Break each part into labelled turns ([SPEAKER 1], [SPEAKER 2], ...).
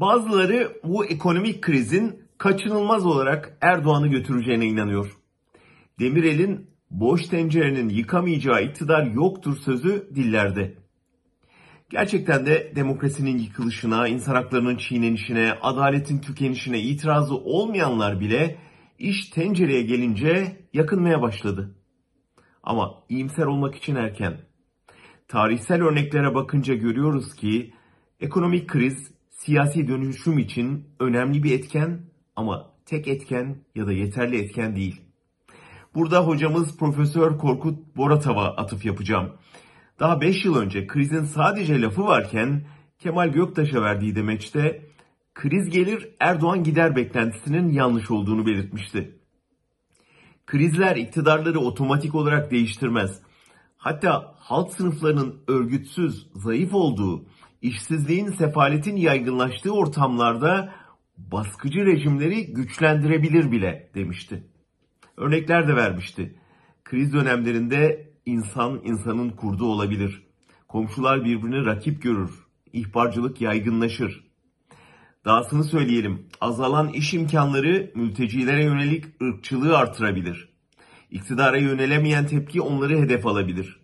[SPEAKER 1] Bazıları bu ekonomik krizin kaçınılmaz olarak Erdoğan'ı götüreceğine inanıyor. Demirel'in boş tencerenin yıkamayacağı iktidar yoktur sözü dillerde. Gerçekten de demokrasinin yıkılışına, insan haklarının çiğnenişine, adaletin tükenişine itirazı olmayanlar bile iş tencereye gelince yakınmaya başladı. Ama iyimser olmak için erken. Tarihsel örneklere bakınca görüyoruz ki ekonomik kriz siyasi dönüşüm için önemli bir etken ama tek etken ya da yeterli etken değil. Burada hocamız Profesör Korkut Boratav'a atıf yapacağım. Daha 5 yıl önce krizin sadece lafı varken Kemal Göktaş'a verdiği demeçte kriz gelir Erdoğan gider beklentisinin yanlış olduğunu belirtmişti. Krizler iktidarları otomatik olarak değiştirmez. Hatta halk sınıflarının örgütsüz, zayıf olduğu, işsizliğin, sefaletin yaygınlaştığı ortamlarda baskıcı rejimleri güçlendirebilir bile demişti. Örnekler de vermişti. Kriz dönemlerinde insan insanın kurdu olabilir. Komşular birbirini rakip görür. İhbarcılık yaygınlaşır. Dahasını söyleyelim, azalan iş imkanları mültecilere yönelik ırkçılığı artırabilir. İktidara yönelemeyen tepki onları hedef alabilir.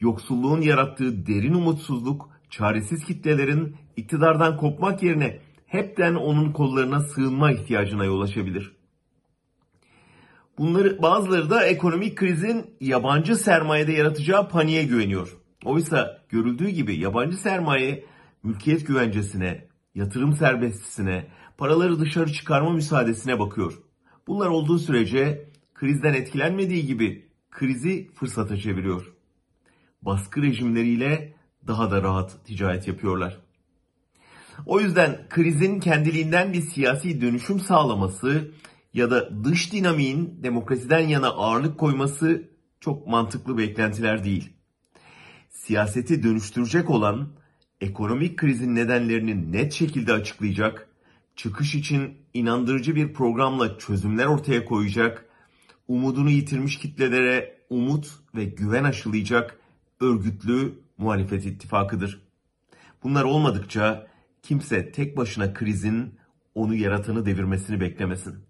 [SPEAKER 1] Yoksulluğun yarattığı derin umutsuzluk, çaresiz kitlelerin iktidardan kopmak yerine hepten onun kollarına sığınma ihtiyacına yol açabilir. Bunları bazıları da ekonomik krizin yabancı sermayede yaratacağı paniğe güveniyor. Oysa görüldüğü gibi yabancı sermaye mülkiyet güvencesine, yatırım serbestisine, paraları dışarı çıkarma müsaadesine bakıyor. Bunlar olduğu sürece krizden etkilenmediği gibi krizi fırsata çeviriyor. Baskı rejimleriyle daha da rahat ticaret yapıyorlar. O yüzden krizin kendiliğinden bir siyasi dönüşüm sağlaması ya da dış dinamiğin demokrasiden yana ağırlık koyması çok mantıklı beklentiler değil. Siyaseti dönüştürecek olan ekonomik krizin nedenlerini net şekilde açıklayacak, çıkış için inandırıcı bir programla çözümler ortaya koyacak, umudunu yitirmiş kitlelere umut ve güven aşılayacak örgütlü muhalefet ittifakıdır. Bunlar olmadıkça kimse tek başına krizin onu yaratanı devirmesini beklemesin.